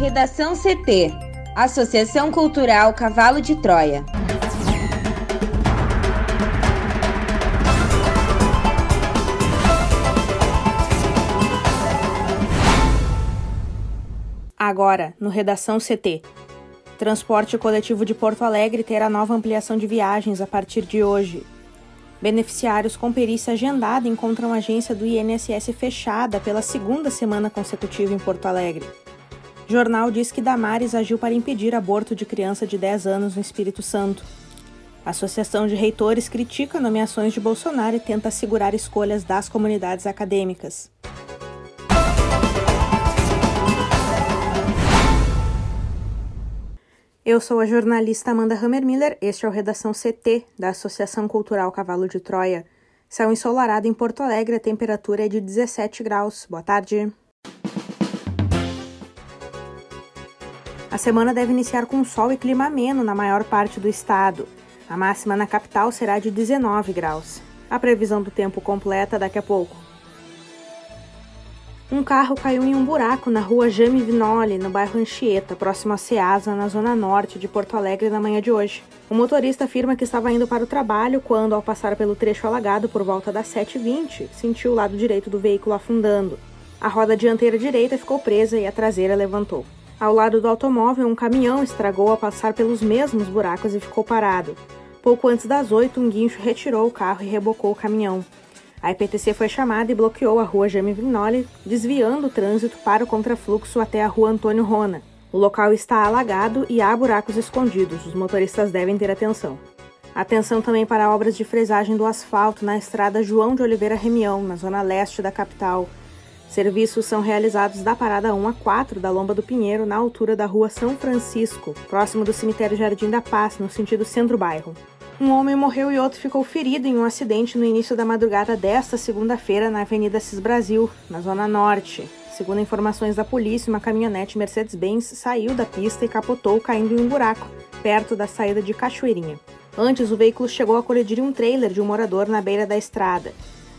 Redação CT Associação Cultural Cavalo de Troia. Agora, no Redação CT. Transporte coletivo de Porto Alegre terá nova ampliação de viagens a partir de hoje. Beneficiários com perícia agendada encontram agência do INSS fechada pela segunda semana consecutiva em Porto Alegre. Jornal diz que Damares agiu para impedir aborto de criança de 10 anos no Espírito Santo. A Associação de Reitores critica nomeações de Bolsonaro e tenta assegurar escolhas das comunidades acadêmicas. Eu sou a jornalista Amanda Hammermiller, este é o Redação CT da Associação Cultural Cavalo de Troia. Céu ensolarado em Porto Alegre, a temperatura é de 17 graus. Boa tarde. A semana deve iniciar com sol e clima ameno na maior parte do estado. A máxima na capital será de 19 graus. A previsão do tempo completa daqui a pouco. Um carro caiu em um buraco na rua Jame Vinoli, no bairro Anchieta, próximo a Ceasa, na zona norte de Porto Alegre, na manhã de hoje. O motorista afirma que estava indo para o trabalho quando, ao passar pelo trecho alagado por volta das 7h20, sentiu o lado direito do veículo afundando. A roda dianteira direita ficou presa e a traseira levantou. Ao lado do automóvel, um caminhão estragou ao passar pelos mesmos buracos e ficou parado. Pouco antes das 8, um guincho retirou o carro e rebocou o caminhão. A IPTC foi chamada e bloqueou a rua Jaime Vignoli, desviando o trânsito para o contrafluxo até a rua Antônio Rona. O local está alagado e há buracos escondidos, os motoristas devem ter atenção. Atenção também para obras de fresagem do asfalto na estrada João de Oliveira Remião, na zona leste da capital. Serviços são realizados da parada 1 a 4 da Lomba do Pinheiro, na altura da rua São Francisco, próximo do cemitério Jardim da Paz, no sentido centro-bairro. Um homem morreu e outro ficou ferido em um acidente no início da madrugada desta segunda-feira na Avenida Cis Brasil, na Zona Norte. Segundo informações da polícia, uma caminhonete Mercedes-Benz saiu da pista e capotou caindo em um buraco, perto da saída de Cachoeirinha. Antes, o veículo chegou a colidir um trailer de um morador na beira da estrada.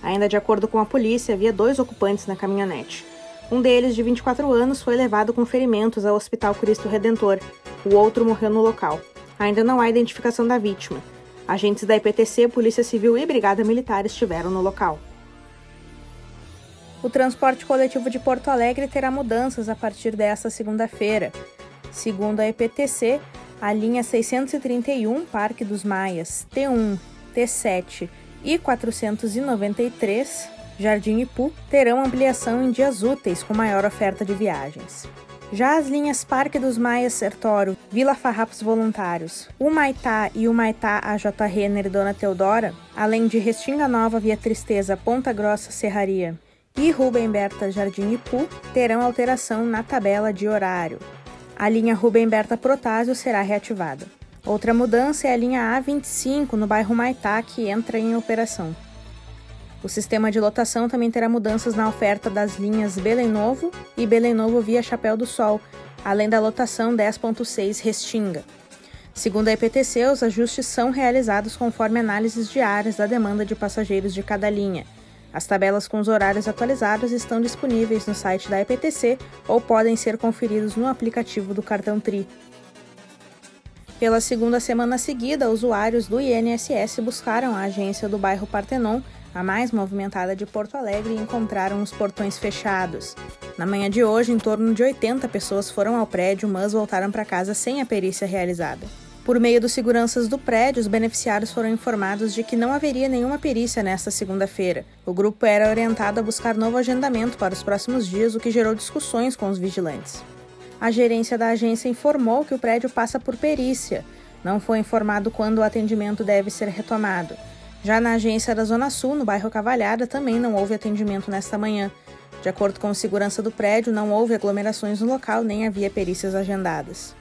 Ainda de acordo com a polícia, havia dois ocupantes na caminhonete. Um deles, de 24 anos, foi levado com ferimentos ao Hospital Cristo Redentor. O outro morreu no local. Ainda não há identificação da vítima. Agentes da IPTC, Polícia Civil e Brigada Militar estiveram no local. O transporte coletivo de Porto Alegre terá mudanças a partir desta segunda-feira. Segundo a IPTC, a linha 631 Parque dos Maias, T1, T7 e 493 Jardim Ipu terão ampliação em dias úteis com maior oferta de viagens. Já as linhas Parque dos Maias Sertório, Vila Farrapos Voluntários, Humaitá e Humaitá AJ Renner e Dona Teodora, além de Restinga Nova Via Tristeza Ponta Grossa Serraria e Rubem Berta Jardim Ipu, terão alteração na tabela de horário. A linha Rubem Berta Protásio será reativada. Outra mudança é a linha A25 no bairro Maitá, que entra em operação. O sistema de lotação também terá mudanças na oferta das linhas Belém Novo e Belém Novo via Chapéu do Sol, além da lotação 10.6 Restinga. Segundo a EPTC, os ajustes são realizados conforme análises diárias da demanda de passageiros de cada linha. As tabelas com os horários atualizados estão disponíveis no site da EPTC ou podem ser conferidos no aplicativo do cartão TRI. Pela segunda semana seguida, usuários do INSS buscaram a agência do bairro Partenon a mais movimentada de Porto Alegre, e encontraram os portões fechados. Na manhã de hoje, em torno de 80 pessoas foram ao prédio, mas voltaram para casa sem a perícia realizada. Por meio dos seguranças do prédio, os beneficiários foram informados de que não haveria nenhuma perícia nesta segunda-feira. O grupo era orientado a buscar novo agendamento para os próximos dias, o que gerou discussões com os vigilantes. A gerência da agência informou que o prédio passa por perícia. Não foi informado quando o atendimento deve ser retomado. Já na agência da Zona Sul, no bairro Cavalhada, também não houve atendimento nesta manhã. De acordo com a segurança do prédio, não houve aglomerações no local nem havia perícias agendadas.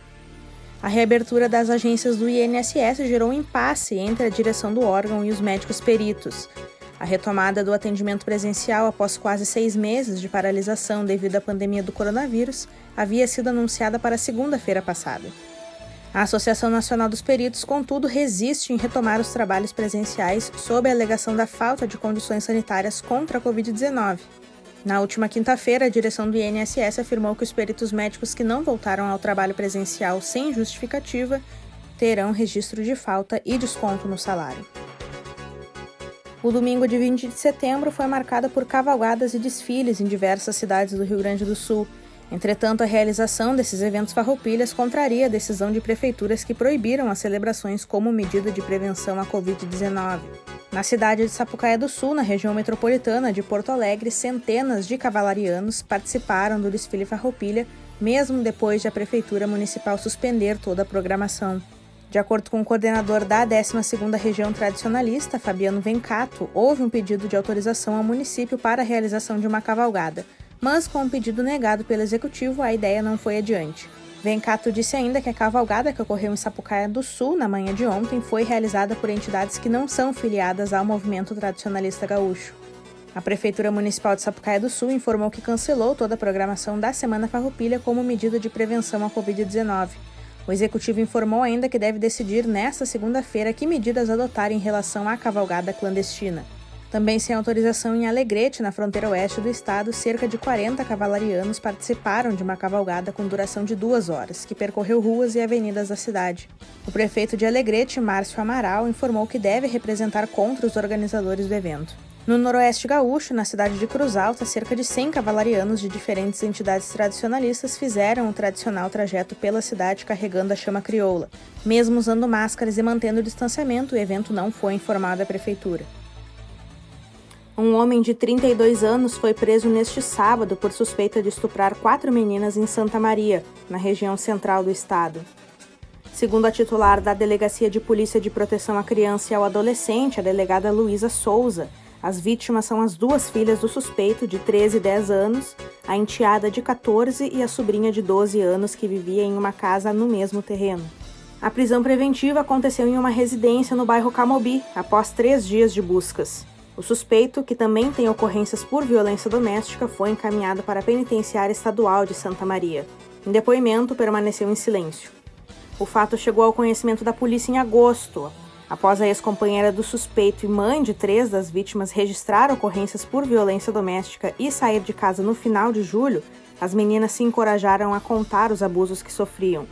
A reabertura das agências do INSS gerou um impasse entre a direção do órgão e os médicos peritos. A retomada do atendimento presencial após quase seis meses de paralisação devido à pandemia do coronavírus havia sido anunciada para segunda-feira passada. A Associação Nacional dos Peritos, contudo, resiste em retomar os trabalhos presenciais sob a alegação da falta de condições sanitárias contra a Covid-19. Na última quinta-feira, a direção do INSS afirmou que os peritos médicos que não voltaram ao trabalho presencial sem justificativa terão registro de falta e desconto no salário. O domingo de 20 de setembro foi marcado por cavalgadas e desfiles em diversas cidades do Rio Grande do Sul. Entretanto, a realização desses eventos farroupilhas contraria a decisão de prefeituras que proibiram as celebrações como medida de prevenção à Covid-19. Na cidade de Sapucaia do Sul, na região metropolitana de Porto Alegre, centenas de cavalarianos participaram do desfile farroupilha, mesmo depois de a prefeitura municipal suspender toda a programação. De acordo com o coordenador da 12ª Região Tradicionalista, Fabiano Vencato, houve um pedido de autorização ao município para a realização de uma cavalgada, mas com o um pedido negado pelo executivo, a ideia não foi adiante. Vencato disse ainda que a cavalgada que ocorreu em Sapucaia do Sul na manhã de ontem foi realizada por entidades que não são filiadas ao movimento tradicionalista gaúcho. A Prefeitura Municipal de Sapucaia do Sul informou que cancelou toda a programação da Semana Farroupilha como medida de prevenção à Covid-19. O executivo informou ainda que deve decidir nesta segunda-feira que medidas adotar em relação à cavalgada clandestina. Também sem autorização em Alegrete, na fronteira oeste do estado, cerca de 40 cavalarianos participaram de uma cavalgada com duração de duas horas, que percorreu ruas e avenidas da cidade. O prefeito de Alegrete, Márcio Amaral, informou que deve representar contra os organizadores do evento. No noroeste gaúcho, na cidade de Cruz Alta, cerca de 100 cavalarianos de diferentes entidades tradicionalistas fizeram o tradicional trajeto pela cidade carregando a chama crioula. Mesmo usando máscaras e mantendo o distanciamento, o evento não foi informado à prefeitura. Um homem de 32 anos foi preso neste sábado por suspeita de estuprar quatro meninas em Santa Maria, na região central do estado. Segundo a titular da Delegacia de Polícia de Proteção à Criança e ao Adolescente, a delegada Luísa Souza, as vítimas são as duas filhas do suspeito, de 13 e 10 anos, a enteada de 14 e a sobrinha de 12 anos que vivia em uma casa no mesmo terreno. A prisão preventiva aconteceu em uma residência no bairro Camobi, após três dias de buscas. O suspeito, que também tem ocorrências por violência doméstica, foi encaminhado para a Penitenciária Estadual de Santa Maria. Em depoimento, permaneceu em silêncio. O fato chegou ao conhecimento da polícia em agosto, Após a ex-companheira do suspeito e mãe de três das vítimas registrar ocorrências por violência doméstica e sair de casa no final de julho, as meninas se encorajaram a contar os abusos que sofriam.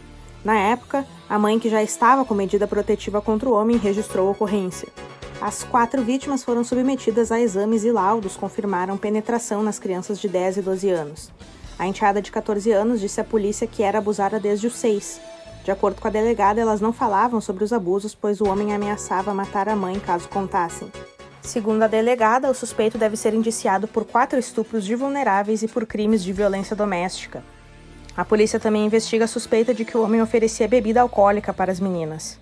Na época, a mãe, que já estava com medida protetiva contra o homem, registrou a ocorrência. As quatro vítimas foram submetidas a exames e laudos confirmaram penetração nas crianças de 10 e 12 anos. A enteada de 14 anos disse à polícia que era abusada desde os 6 de acordo com a delegada, elas não falavam sobre os abusos, pois o homem ameaçava matar a mãe caso contassem. Segundo a delegada, o suspeito deve ser indiciado por quatro estupros de vulneráveis e por crimes de violência doméstica. A polícia também investiga a suspeita de que o homem oferecia bebida alcoólica para as meninas.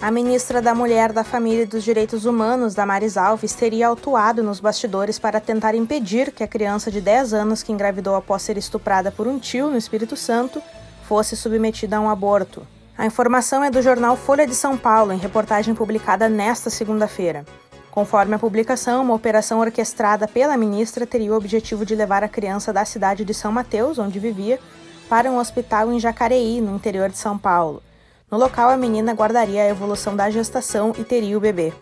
A ministra da Mulher, da Família e dos Direitos Humanos, Damares Alves, teria autuado nos bastidores para tentar impedir que a criança de 10 anos que engravidou após ser estuprada por um tio no Espírito Santo fosse submetida a um aborto. A informação é do jornal Folha de São Paulo, em reportagem publicada nesta segunda-feira. Conforme a publicação, uma operação orquestrada pela ministra teria o objetivo de levar a criança da cidade de São Mateus, onde vivia, para um hospital em Jacareí, no interior de São Paulo. No local, a menina guardaria a evolução da gestação e teria o bebê.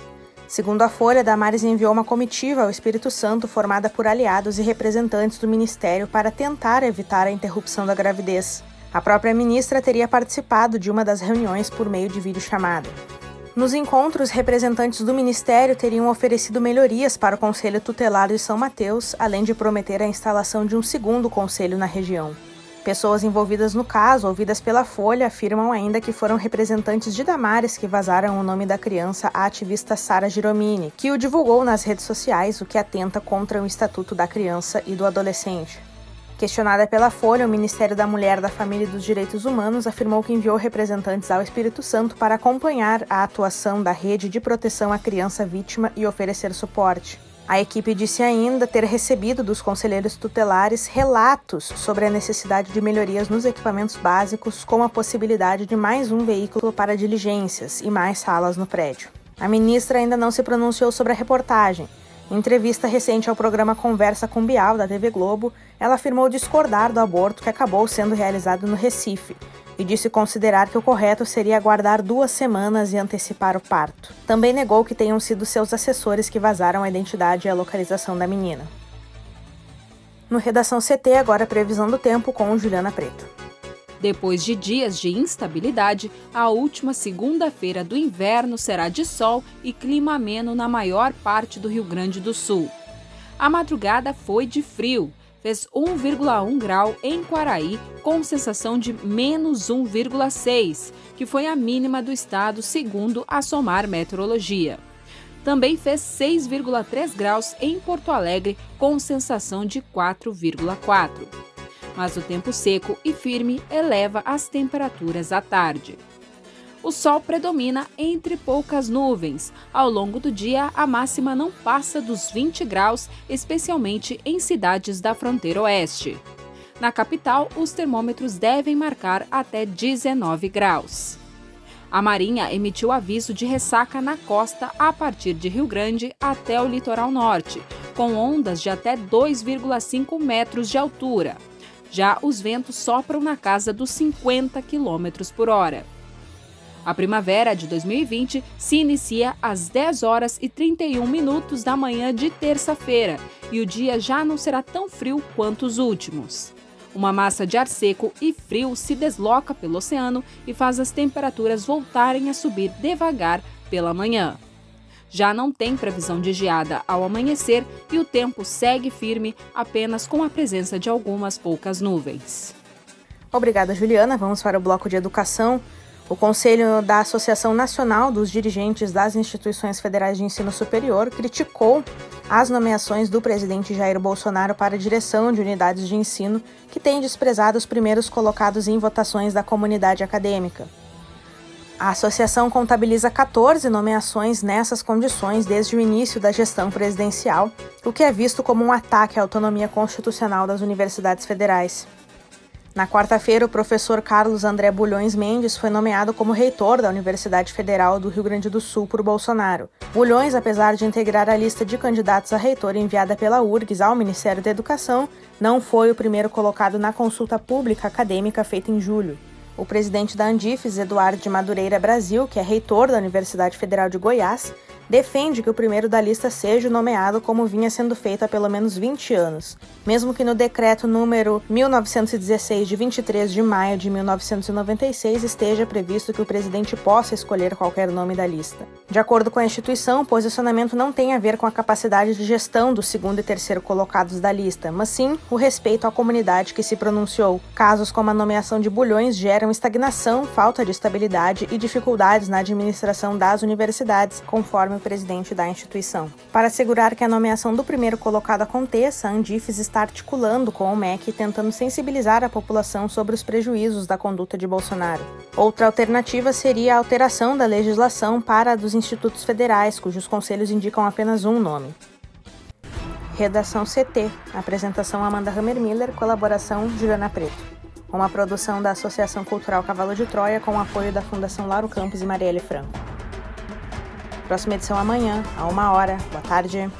Segundo a Folha, Damares enviou uma comitiva ao Espírito Santo formada por aliados e representantes do ministério para tentar evitar a interrupção da gravidez. A própria ministra teria participado de uma das reuniões por meio de videochamada. Nos encontros, representantes do Ministério teriam oferecido melhorias para o Conselho Tutelar de São Mateus, além de prometer a instalação de um segundo conselho na região. Pessoas envolvidas no caso, ouvidas pela Folha, afirmam ainda que foram representantes de Damares que vazaram o nome da criança à ativista Sara Giromini, que o divulgou nas redes sociais, o que atenta contra o Estatuto da Criança e do Adolescente. Questionada pela Folha, o Ministério da Mulher, da Família e dos Direitos Humanos afirmou que enviou representantes ao Espírito Santo para acompanhar a atuação da rede de proteção à criança vítima e oferecer suporte. A equipe disse ainda ter recebido dos conselheiros tutelares relatos sobre a necessidade de melhorias nos equipamentos básicos, com a possibilidade de mais um veículo para diligências e mais salas no prédio. A ministra ainda não se pronunciou sobre a reportagem, em entrevista recente ao programa Conversa com Bial, da TV Globo, ela afirmou discordar do aborto que acabou sendo realizado no Recife e disse considerar que o correto seria aguardar duas semanas e antecipar o parto. Também negou que tenham sido seus assessores que vazaram a identidade e a localização da menina. No Redação CT, agora previsão do tempo com Juliana Preto. Depois de dias de instabilidade, a última segunda-feira do inverno será de sol e clima ameno na maior parte do Rio Grande do Sul. A madrugada foi de frio, fez 1,1 grau em Quaraí, com sensação de menos 1,6, que foi a mínima do estado, segundo a Somar Meteorologia. Também fez 6,3 graus em Porto Alegre, com sensação de 4,4 mas o tempo seco e firme eleva as temperaturas à tarde. O sol predomina entre poucas nuvens. Ao longo do dia, a máxima não passa dos 20 graus, especialmente em cidades da fronteira oeste. Na capital, os termômetros devem marcar até 19 graus. A Marinha emitiu aviso de ressaca na costa a partir de Rio Grande até o litoral norte, com ondas de até 2,5 metros de altura. Já os ventos sopram na casa dos 50 km por hora. A primavera de 2020 se inicia às 10 horas e 31 minutos da manhã de terça-feira e o dia já não será tão frio quanto os últimos. Uma massa de ar seco e frio se desloca pelo oceano e faz as temperaturas voltarem a subir devagar pela manhã. Já não tem previsão de geada ao amanhecer e o tempo segue firme, apenas com a presença de algumas poucas nuvens. Obrigada, Juliana. Vamos para o bloco de educação. O Conselho da Associação Nacional dos Dirigentes das Instituições Federais de Ensino Superior criticou as nomeações do presidente Jair Bolsonaro para a direção de unidades de ensino, que tem desprezado os primeiros colocados em votações da comunidade acadêmica. A associação contabiliza 14 nomeações nessas condições desde o início da gestão presidencial, o que é visto como um ataque à autonomia constitucional das universidades federais. Na quarta-feira, o professor Carlos André Bulhões Mendes foi nomeado como reitor da Universidade Federal do Rio Grande do Sul por Bolsonaro. Bulhões, apesar de integrar a lista de candidatos a reitor enviada pela URGS ao Ministério da Educação, não foi o primeiro colocado na consulta pública acadêmica feita em julho. O presidente da Andifes, Eduardo de Madureira Brasil, que é reitor da Universidade Federal de Goiás, defende que o primeiro da lista seja nomeado como vinha sendo feito há pelo menos 20 anos, mesmo que no decreto número 1916 de 23 de maio de 1996 esteja previsto que o presidente possa escolher qualquer nome da lista. De acordo com a instituição, o posicionamento não tem a ver com a capacidade de gestão do segundo e terceiro colocados da lista, mas sim o respeito à comunidade que se pronunciou. Casos como a nomeação de bulhões geram estagnação, falta de estabilidade e dificuldades na administração das universidades, conforme presidente da instituição. Para assegurar que a nomeação do primeiro colocado aconteça, a Andifes está articulando com o MEC tentando sensibilizar a população sobre os prejuízos da conduta de Bolsonaro. Outra alternativa seria a alteração da legislação para a dos institutos federais, cujos conselhos indicam apenas um nome. Redação CT. Apresentação Amanda Hammermiller, colaboração Juliana Preto. Uma produção da Associação Cultural Cavalo de Troia com apoio da Fundação Lauro Campos e Marielle Franco. Próxima edição amanhã, a uma hora. Boa tarde.